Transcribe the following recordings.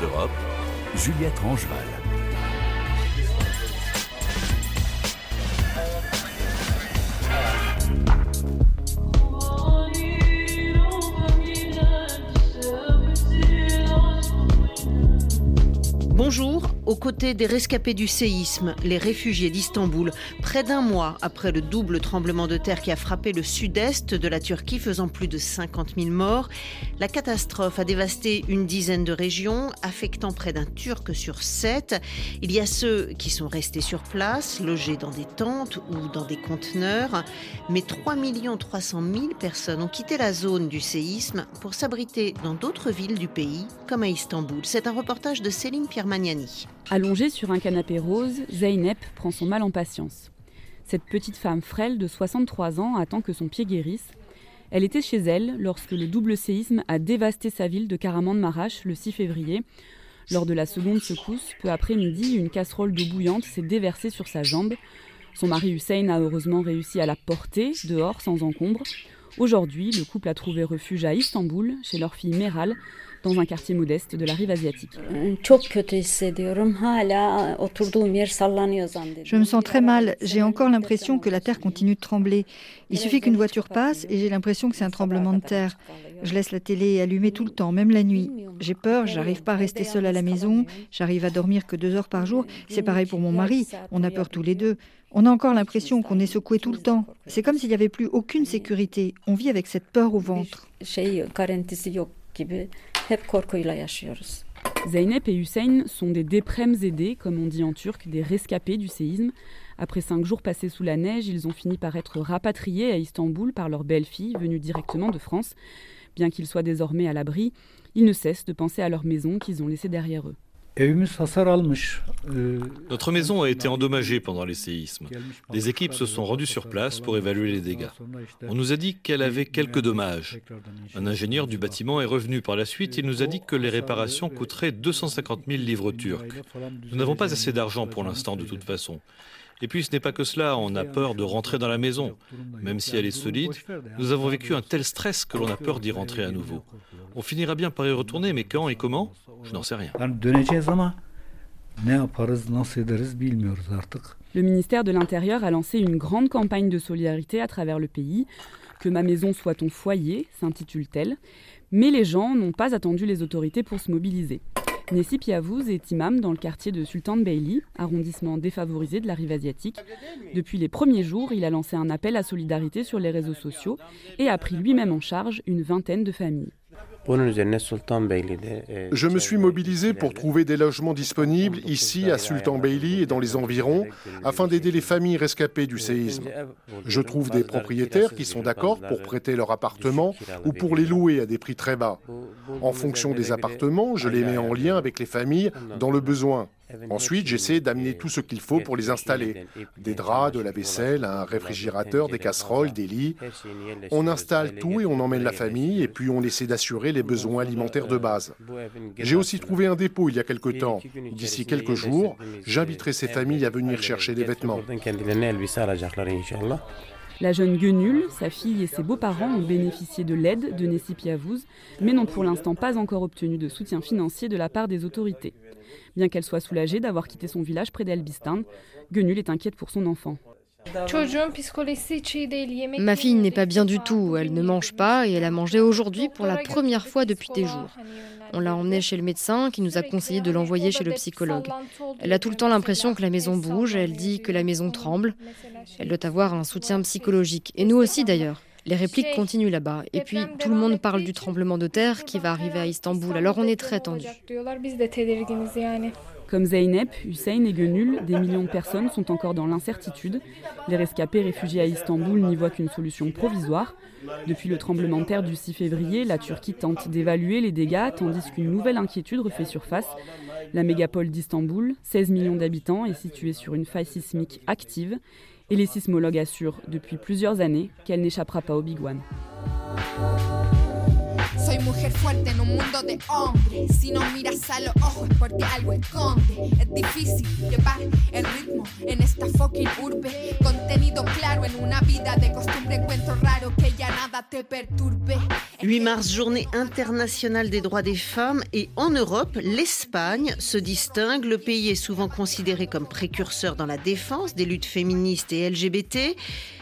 d'Europe, Juliette Rangeval. Bonjour, des rescapés du séisme, les réfugiés d'Istanbul, près d'un mois après le double tremblement de terre qui a frappé le sud-est de la Turquie, faisant plus de 50 000 morts, la catastrophe a dévasté une dizaine de régions, affectant près d'un Turc sur sept. Il y a ceux qui sont restés sur place, logés dans des tentes ou dans des conteneurs, mais 3 300 000 personnes ont quitté la zone du séisme pour s'abriter dans d'autres villes du pays, comme à Istanbul. C'est un reportage de Céline Pierre Magnani. Sur un canapé rose, Zeynep prend son mal en patience. Cette petite femme frêle de 63 ans attend que son pied guérisse. Elle était chez elle lorsque le double séisme a dévasté sa ville de Karaman-Marash le 6 février. Lors de la seconde secousse, peu après midi, une casserole d'eau bouillante s'est déversée sur sa jambe. Son mari Hussein a heureusement réussi à la porter dehors sans encombre. Aujourd'hui, le couple a trouvé refuge à Istanbul, chez leur fille Meral, dans un quartier modeste de la rive asiatique. Je me sens très mal. J'ai encore l'impression que la terre continue de trembler. Il suffit qu'une voiture passe et j'ai l'impression que c'est un tremblement de terre. Je laisse la télé allumée tout le temps, même la nuit. J'ai peur, j'arrive pas à rester seule à la maison, j'arrive à dormir que deux heures par jour. C'est pareil pour mon mari, on a peur tous les deux. On a encore l'impression qu'on est secoué tout le temps. C'est comme s'il n'y avait plus aucune sécurité. On vit avec cette peur au ventre. Zeynep et Hussein sont des déprèmes aidés, comme on dit en turc, des rescapés du séisme. Après cinq jours passés sous la neige, ils ont fini par être rapatriés à Istanbul par leur belle-fille, venue directement de France. Bien qu'ils soient désormais à l'abri, ils ne cessent de penser à leur maison qu'ils ont laissée derrière eux. Notre maison a été endommagée pendant les séismes. Des équipes se sont rendues sur place pour évaluer les dégâts. On nous a dit qu'elle avait quelques dommages. Un ingénieur du bâtiment est revenu par la suite. Il nous a dit que les réparations coûteraient 250 000 livres turcs. Nous n'avons pas assez d'argent pour l'instant de toute façon. Et puis ce n'est pas que cela, on a peur de rentrer dans la maison. Même si elle est solide, nous avons vécu un tel stress que l'on a peur d'y rentrer à nouveau. On finira bien par y retourner, mais quand et comment Je n'en sais rien. Le ministère de l'Intérieur a lancé une grande campagne de solidarité à travers le pays. Que ma maison soit ton foyer, s'intitule-t-elle. Mais les gens n'ont pas attendu les autorités pour se mobiliser. Nessi Piavouz est imam dans le quartier de Sultan Beyli, arrondissement défavorisé de la rive asiatique. Depuis les premiers jours, il a lancé un appel à solidarité sur les réseaux sociaux et a pris lui-même en charge une vingtaine de familles. Je me suis mobilisé pour trouver des logements disponibles ici à Sultan Beyli et dans les environs afin d'aider les familles rescapées du séisme. Je trouve des propriétaires qui sont d'accord pour prêter leur appartement ou pour les louer à des prix très bas. En fonction des appartements, je les mets en lien avec les familles dans le besoin. Ensuite, j'essaie d'amener tout ce qu'il faut pour les installer. Des draps, de la vaisselle, un réfrigérateur, des casseroles, des lits. On installe tout et on emmène la famille et puis on essaie d'assurer les besoins alimentaires de base. J'ai aussi trouvé un dépôt il y a quelque temps. D'ici quelques jours, j'inviterai ces familles à venir chercher des vêtements. La jeune Guenul, sa fille et ses beaux-parents ont bénéficié de l'aide de Nessi Piavouz, mais n'ont pour l'instant pas encore obtenu de soutien financier de la part des autorités. Bien qu'elle soit soulagée d'avoir quitté son village près d'Elbistan, Guenul est inquiète pour son enfant. Ma fille n'est pas bien du tout, elle ne mange pas et elle a mangé aujourd'hui pour la première fois depuis des jours. On l'a emmenée chez le médecin qui nous a conseillé de l'envoyer chez le psychologue. Elle a tout le temps l'impression que la maison bouge, elle dit que la maison tremble. Elle doit avoir un soutien psychologique, et nous aussi d'ailleurs. Les répliques continuent là-bas. Et puis, tout le monde parle du tremblement de terre qui va arriver à Istanbul. Alors, on est très tendu. Comme Zeynep, Hussein et Gönül, des millions de personnes sont encore dans l'incertitude. Les rescapés réfugiés à Istanbul n'y voient qu'une solution provisoire. Depuis le tremblement de terre du 6 février, la Turquie tente d'évaluer les dégâts, tandis qu'une nouvelle inquiétude refait surface. La mégapole d'Istanbul, 16 millions d'habitants, est située sur une faille sismique active. Et les sismologues assurent depuis plusieurs années qu'elle n'échappera pas au Big One. Soy mujer fuerte en un mundo de hombres. Si no miras a los ojos es porque algo esconde. Es difícil llevar el ritmo en esta fucking urbe. Contenido claro en una vida de costumbre. Encuentro raro que ya nada te perturbe. 8 mars, journée internationale des droits des femmes. Et en Europe, l'Espagne se distingue. Le pays est souvent considéré comme précurseur dans la défense des luttes féministes et LGBT.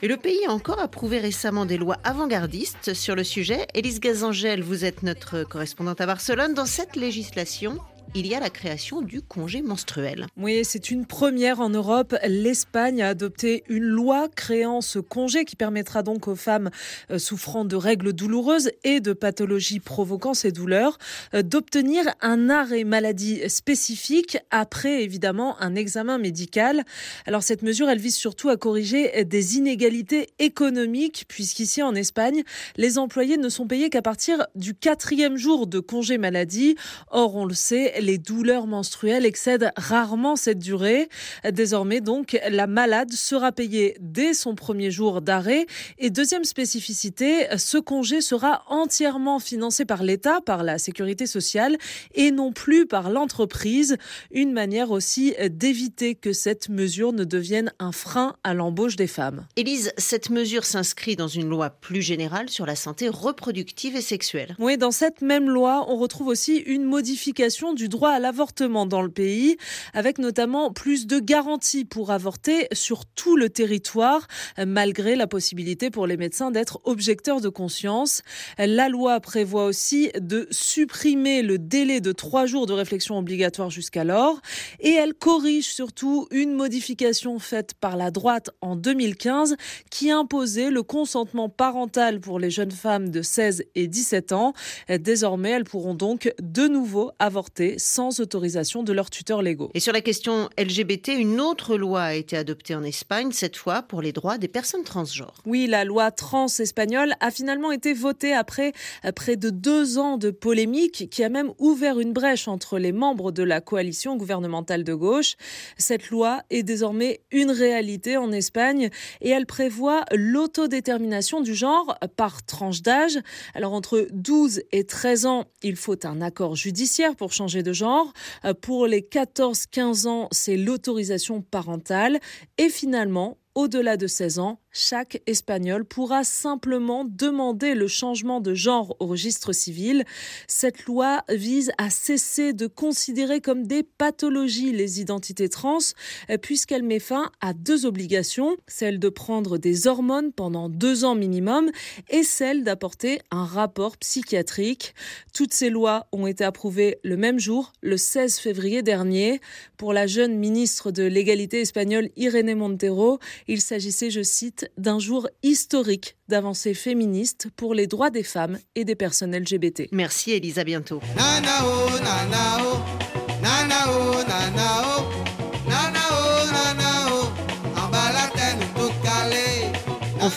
Et le pays a encore approuvé récemment des lois avant-gardistes sur le sujet. Élise Gazangel, vous êtes notre correspondante à Barcelone. Dans cette législation, il y a la création du congé menstruel. Oui, c'est une première en Europe. L'Espagne a adopté une loi créant ce congé qui permettra donc aux femmes euh, souffrant de règles douloureuses et de pathologies provoquant ces douleurs euh, d'obtenir un arrêt maladie spécifique après évidemment un examen médical. Alors cette mesure, elle vise surtout à corriger des inégalités économiques puisqu'ici en Espagne, les employés ne sont payés qu'à partir du quatrième jour de congé maladie. Or, on le sait, les douleurs menstruelles excèdent rarement cette durée. Désormais, donc, la malade sera payée dès son premier jour d'arrêt. Et deuxième spécificité, ce congé sera entièrement financé par l'État, par la sécurité sociale et non plus par l'entreprise. Une manière aussi d'éviter que cette mesure ne devienne un frein à l'embauche des femmes. Élise, cette mesure s'inscrit dans une loi plus générale sur la santé reproductive et sexuelle. Oui, dans cette même loi, on retrouve aussi une modification du droit droit à l'avortement dans le pays, avec notamment plus de garanties pour avorter sur tout le territoire, malgré la possibilité pour les médecins d'être objecteurs de conscience. La loi prévoit aussi de supprimer le délai de trois jours de réflexion obligatoire jusqu'alors, et elle corrige surtout une modification faite par la droite en 2015 qui imposait le consentement parental pour les jeunes femmes de 16 et 17 ans. Désormais, elles pourront donc de nouveau avorter sans autorisation de leurs tuteurs légaux. Et sur la question LGBT, une autre loi a été adoptée en Espagne, cette fois pour les droits des personnes transgenres. Oui, la loi trans espagnole a finalement été votée après près de deux ans de polémique qui a même ouvert une brèche entre les membres de la coalition gouvernementale de gauche. Cette loi est désormais une réalité en Espagne et elle prévoit l'autodétermination du genre par tranche d'âge. Alors entre 12 et 13 ans, il faut un accord judiciaire pour changer de genre. Euh, pour les 14-15 ans, c'est l'autorisation parentale. Et finalement, au-delà de 16 ans, chaque Espagnol pourra simplement demander le changement de genre au registre civil. Cette loi vise à cesser de considérer comme des pathologies les identités trans, puisqu'elle met fin à deux obligations, celle de prendre des hormones pendant deux ans minimum et celle d'apporter un rapport psychiatrique. Toutes ces lois ont été approuvées le même jour, le 16 février dernier. Pour la jeune ministre de l'égalité espagnole Irene Montero, il s'agissait, je cite, d'un jour historique d'avancée féministe pour les droits des femmes et des personnes LGBT. Merci Elisa, bientôt. En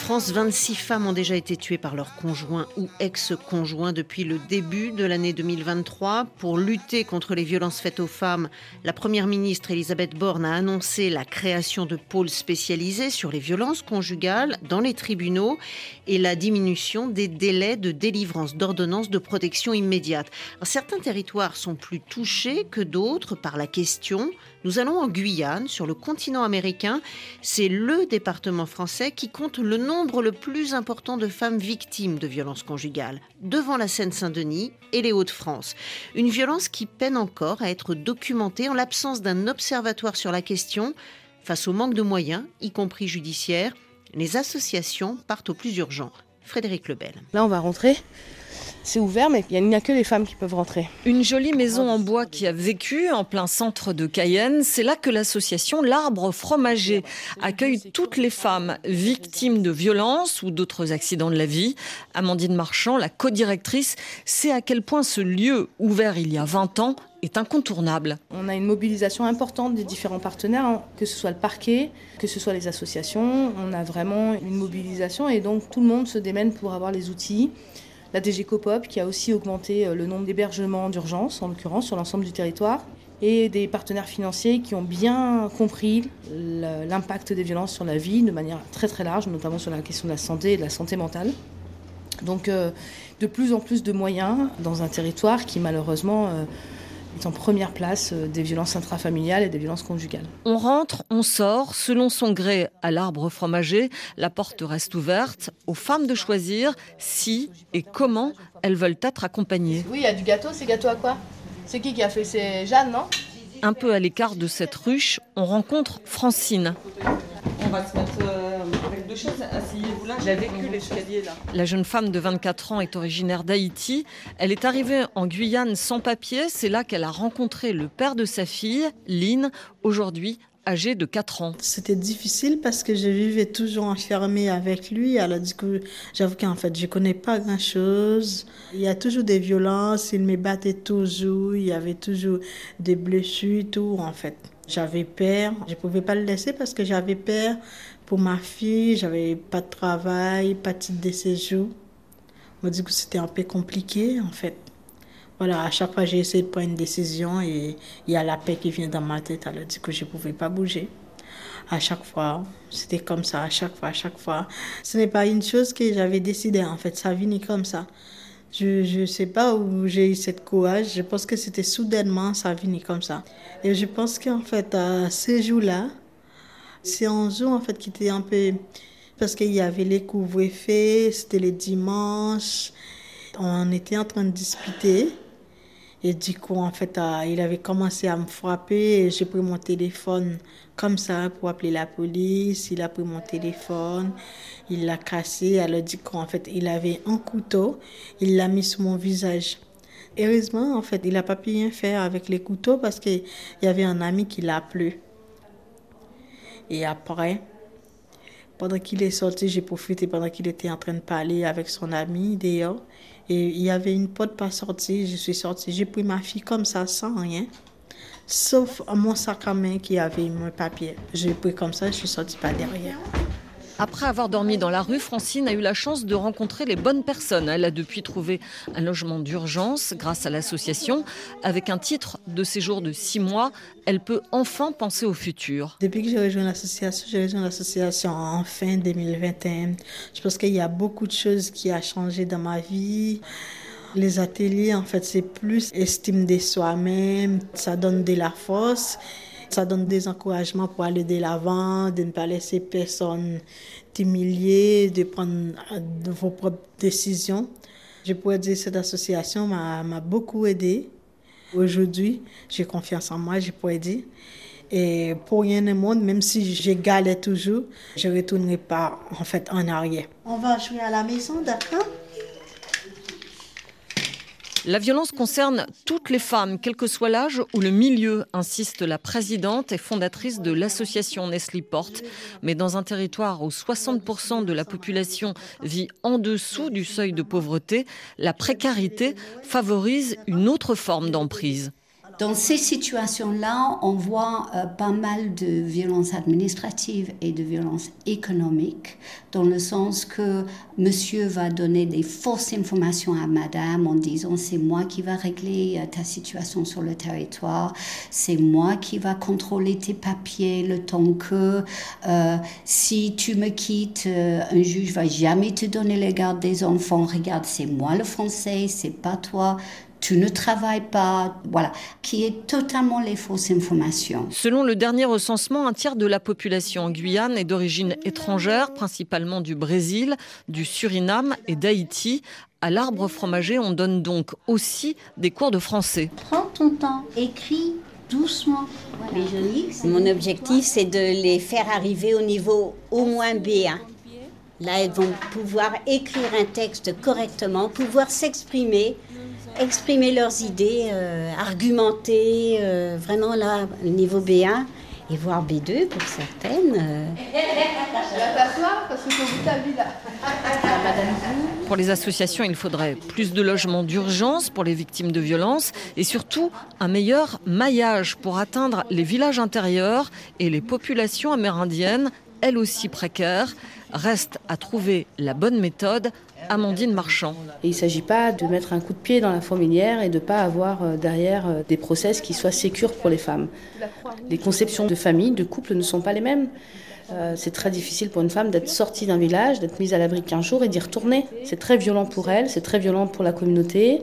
France, 26 femmes ont déjà été tuées par leur conjoint ou ex-conjoint depuis le début de l'année 2023. Pour lutter contre les violences faites aux femmes, la Première ministre Elisabeth Borne a annoncé la création de pôles spécialisés sur les violences conjugales dans les tribunaux et la diminution des délais de délivrance d'ordonnances de protection immédiate. certains territoires sont plus touchés que d'autres par la question. Nous allons en Guyane, sur le continent américain. C'est le département français qui compte le nombre le plus important de femmes victimes de violences conjugales, devant la Seine-Saint-Denis et les Hauts-de-France. Une violence qui peine encore à être documentée en l'absence d'un observatoire sur la question. Face au manque de moyens, y compris judiciaires, les associations partent au plus urgent. Frédéric Lebel. Là, on va rentrer c'est ouvert, mais il n'y a que les femmes qui peuvent rentrer. Une jolie maison en bois qui a vécu en plein centre de Cayenne. C'est là que l'association L'Arbre Fromager accueille toutes les femmes victimes de violences ou d'autres accidents de la vie. Amandine Marchand, la codirectrice, sait à quel point ce lieu, ouvert il y a 20 ans, est incontournable. On a une mobilisation importante des différents partenaires, hein, que ce soit le parquet, que ce soit les associations. On a vraiment une mobilisation et donc tout le monde se démène pour avoir les outils la DG Copop qui a aussi augmenté euh, le nombre d'hébergements d'urgence, en l'occurrence sur l'ensemble du territoire, et des partenaires financiers qui ont bien compris l'impact des violences sur la vie de manière très très large, notamment sur la question de la santé et de la santé mentale. Donc euh, de plus en plus de moyens dans un territoire qui malheureusement euh, est en première place euh, des violences intrafamiliales et des violences conjugales. On rentre, on sort, selon son gré à l'arbre fromager, la porte reste ouverte, aux femmes de choisir si et comment elles veulent être accompagnées. Oui, il y a du gâteau, c'est gâteau à quoi? C'est qui qui a fait? C'est Jeanne, non? Un peu à l'écart de cette ruche, on rencontre Francine. On va se mettre euh, deux chaises, asseyez-vous là, j'ai vécu l'escalier là. La jeune femme de 24 ans est originaire d'Haïti. Elle est arrivée en Guyane sans papier, c'est là qu'elle a rencontré le père de sa fille, Lynn, aujourd'hui âgée de 4 ans. C'était difficile parce que je vivais toujours enfermée avec lui. Alors du coup, j'avoue qu'en fait, je connais pas grand-chose. Il y a toujours des violences, il me battait toujours, il y avait toujours des blessures, tout en fait. J'avais peur, je pouvais pas le laisser parce que j'avais peur pour ma fille, j'avais pas de travail, pas de titre de séjour. Moi, du coup, c'était un peu compliqué en fait. Voilà, à chaque fois, j'ai essayé de prendre une décision et il y a la paix qui vient dans ma tête. Alors, du coup, je ne pouvais pas bouger. À chaque fois, c'était comme ça, à chaque fois, à chaque fois. Ce n'est pas une chose que j'avais décidé, en fait. Ça venait comme ça. Je ne sais pas où j'ai eu cette courage. Je pense que c'était soudainement, ça venait comme ça. Et je pense qu'en fait, à ces jours-là, c'est un jour, en fait, qui était un peu... Parce qu'il y avait les couvre-feux, c'était les dimanches. On était en train de discuter. Et du coup, en fait, euh, il avait commencé à me frapper j'ai pris mon téléphone comme ça pour appeler la police. Il a pris mon téléphone, il l'a cassé. Alors, du coup, en fait, il avait un couteau, il l'a mis sur mon visage. Heureusement, en fait, il n'a pas pu rien faire avec les couteaux parce qu'il y avait un ami qui l'a appelé. Et après, pendant qu'il est sorti, j'ai profité pendant qu'il était en train de parler avec son ami d'ailleurs. Et il y avait une porte pas sortie, je suis sortie. J'ai pris ma fille comme ça, sans rien. Sauf mon sac à main qui avait mon papier. J'ai pris comme ça, je suis sortie pas derrière. Après avoir dormi dans la rue, Francine a eu la chance de rencontrer les bonnes personnes. Elle a depuis trouvé un logement d'urgence grâce à l'association. Avec un titre de séjour de six mois, elle peut enfin penser au futur. Depuis que j'ai rejoint l'association, j'ai rejoint l'association en fin 2021. Je pense qu'il y a beaucoup de choses qui ont changé dans ma vie. Les ateliers, en fait, c'est plus estime de soi-même, ça donne de la force. Ça donne des encouragements pour aller de l'avant, de ne pas laisser personne t'humilier, de prendre vos propres décisions. Je pourrais dire que cette association m'a beaucoup aidé. Aujourd'hui, j'ai confiance en moi, je pourrais dire. Et pour rien au monde, même si je galère toujours, je ne retournerai pas en fait en arrière. On va jouer à la maison, d'accord? La violence concerne toutes les femmes, quel que soit l'âge ou le milieu, insiste la présidente et fondatrice de l'association Nestlé Porte. Mais dans un territoire où 60% de la population vit en dessous du seuil de pauvreté, la précarité favorise une autre forme d'emprise. Dans ces situations-là, on voit euh, pas mal de violences administratives et de violences économiques, dans le sens que monsieur va donner des fausses informations à madame en disant c'est moi qui va régler euh, ta situation sur le territoire, c'est moi qui va contrôler tes papiers le temps que euh, si tu me quittes, un juge va jamais te donner les gardes des enfants. Regarde, c'est moi le français, c'est pas toi tu ne travailles pas, voilà, qui est totalement les fausses informations. Selon le dernier recensement, un tiers de la population en Guyane est d'origine étrangère, principalement du Brésil, du Suriname et d'Haïti. À l'arbre fromager, on donne donc aussi des cours de français. Prends ton temps, écris doucement. Mon objectif, c'est de les faire arriver au niveau au moins B1. Là, elles vont pouvoir écrire un texte correctement, pouvoir s'exprimer, exprimer leurs idées, euh, argumenter, euh, vraiment là, niveau B1 et voire B2 pour certaines. Euh. Pour les associations, il faudrait plus de logements d'urgence pour les victimes de violences et surtout un meilleur maillage pour atteindre les villages intérieurs et les populations amérindiennes, elles aussi précaires. Reste à trouver la bonne méthode Amandine Marchand. il ne s'agit pas de mettre un coup de pied dans la fourmilière et de ne pas avoir euh, derrière euh, des process qui soient sécures pour les femmes. Les conceptions de famille, de couple ne sont pas les mêmes. Euh, c'est très difficile pour une femme d'être sortie d'un village, d'être mise à l'abri qu'un jour et d'y retourner. C'est très violent pour elle, c'est très violent pour la communauté.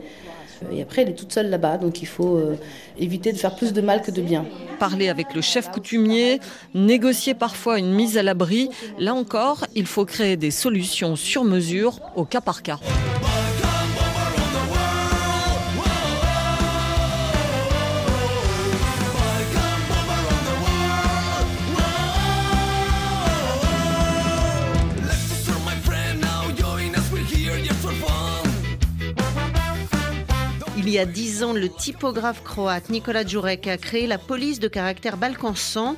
Et après, elle est toute seule là-bas, donc il faut euh, éviter de faire plus de mal que de bien. Parler avec le chef coutumier, négocier parfois une mise à l'abri, là encore, il faut créer des solutions sur mesure au cas par cas. Il y a dix ans, le typographe croate Nikola Djurek a créé la police de caractère balkan 100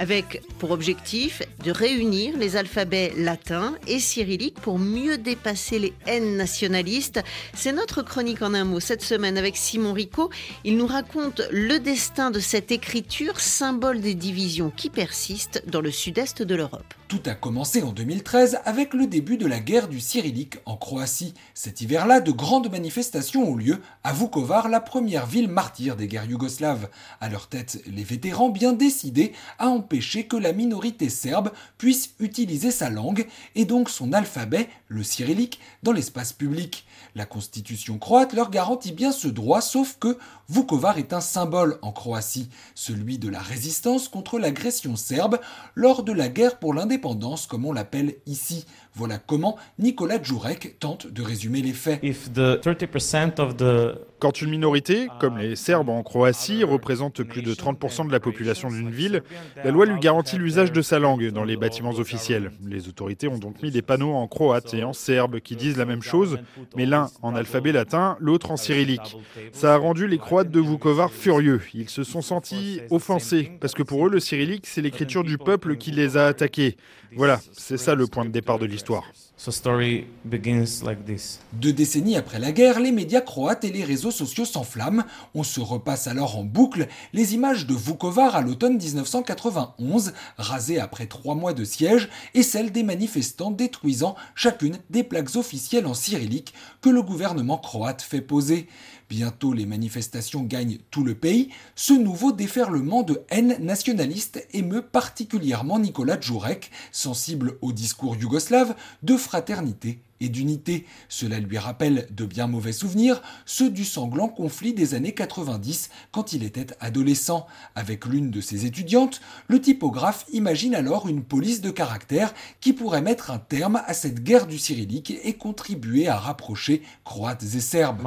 avec pour objectif de réunir les alphabets latins et cyrilliques pour mieux dépasser les haines nationalistes. C'est notre chronique en un mot cette semaine avec Simon Rico. Il nous raconte le destin de cette écriture, symbole des divisions qui persistent dans le sud-est de l'Europe. Tout a commencé en 2013 avec le début de la guerre du cyrillique en Croatie. Cet hiver-là, de grandes manifestations ont lieu à Vukovar, la première ville martyre des guerres yougoslaves. À leur tête, les vétérans bien décidés à empêcher que la minorité serbe puisse utiliser sa langue et donc son alphabet, le cyrillique, dans l'espace public. La constitution croate leur garantit bien ce droit, sauf que Vukovar est un symbole en Croatie, celui de la résistance contre l'agression serbe lors de la guerre pour l'indépendance, comme on l'appelle ici. Voilà comment Nicolas Djurek tente de résumer les faits. Quand une minorité, comme les Serbes en Croatie, représente plus de 30% de la population d'une ville, la loi lui garantit l'usage de sa langue dans les bâtiments officiels. Les autorités ont donc mis des panneaux en croate et en serbe qui disent la même chose, mais l'un en alphabet latin, l'autre en cyrillique. Ça a rendu les Croates de Vukovar furieux. Ils se sont sentis offensés, parce que pour eux, le cyrillique, c'est l'écriture du peuple qui les a attaqués. Voilà, c'est ça le point de départ de l'histoire. Deux décennies après la guerre, les médias croates et les réseaux sociaux s'enflamment. On se repasse alors en boucle les images de Vukovar à l'automne 1991, rasées après trois mois de siège, et celles des manifestants détruisant chacune des plaques officielles en cyrillique que le gouvernement croate fait poser. Bientôt les manifestations gagnent tout le pays. Ce nouveau déferlement de haine nationaliste émeut particulièrement Nicolas Djurek, sensible au discours yougoslave de fraternité et d'unité. Cela lui rappelle de bien mauvais souvenirs, ceux du sanglant conflit des années 90 quand il était adolescent. Avec l'une de ses étudiantes, le typographe imagine alors une police de caractère qui pourrait mettre un terme à cette guerre du cyrillique et contribuer à rapprocher croates et serbes.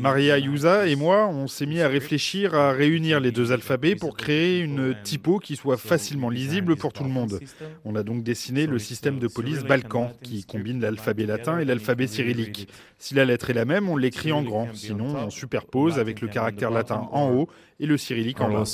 Maria Yusa et moi, on s'est mis à réfléchir à réunir les deux alphabets pour créer une typo qui soit facilement lisible pour tout le monde. On a donc dessiné le système de police Balkan qui combine l'alphabet latin et l'alphabet cyrillique. Si la lettre est la même, on l'écrit en grand, sinon on superpose avec le caractère latin en haut et le cyrillique en bas.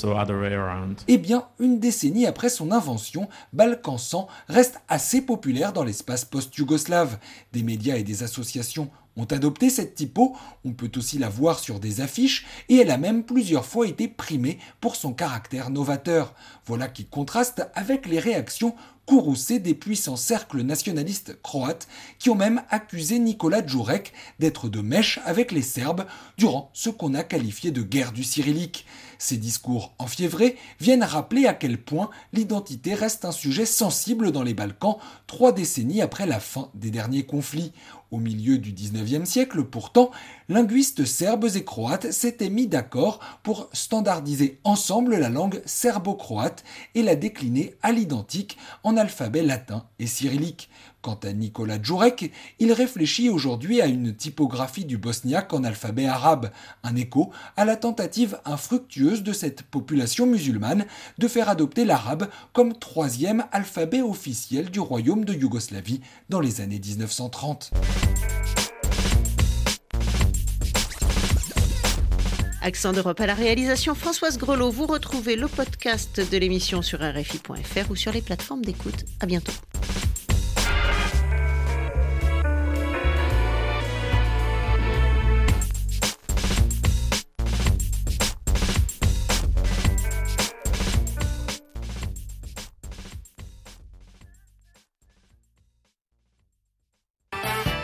Eh bien, une décennie après son invention, Balkan 100 reste assez populaire dans l'espace post-yougoslave. Des médias et des associations ont adopté cette typo, on peut aussi la voir sur des affiches, et elle a même plusieurs fois été primée pour son caractère novateur. Voilà qui contraste avec les réactions courroucées des puissants cercles nationalistes croates qui ont même accusé Nicolas Djurek d'être de mèche avec les Serbes durant ce qu'on a qualifié de guerre du cyrillique. Ces discours enfiévrés viennent rappeler à quel point l'identité reste un sujet sensible dans les Balkans trois décennies après la fin des derniers conflits. Au milieu du 19e siècle, pourtant, linguistes serbes et croates s'étaient mis d'accord pour standardiser ensemble la langue serbo-croate et la décliner à l'identique en alphabet latin et cyrillique. Quant à Nicolas Djurek, il réfléchit aujourd'hui à une typographie du bosniaque en alphabet arabe, un écho à la tentative infructueuse de cette population musulmane de faire adopter l'arabe comme troisième alphabet officiel du royaume de Yougoslavie dans les années 1930. Accent d'Europe à la réalisation, Françoise Grelot. Vous retrouvez le podcast de l'émission sur RFI.fr ou sur les plateformes d'écoute. À bientôt.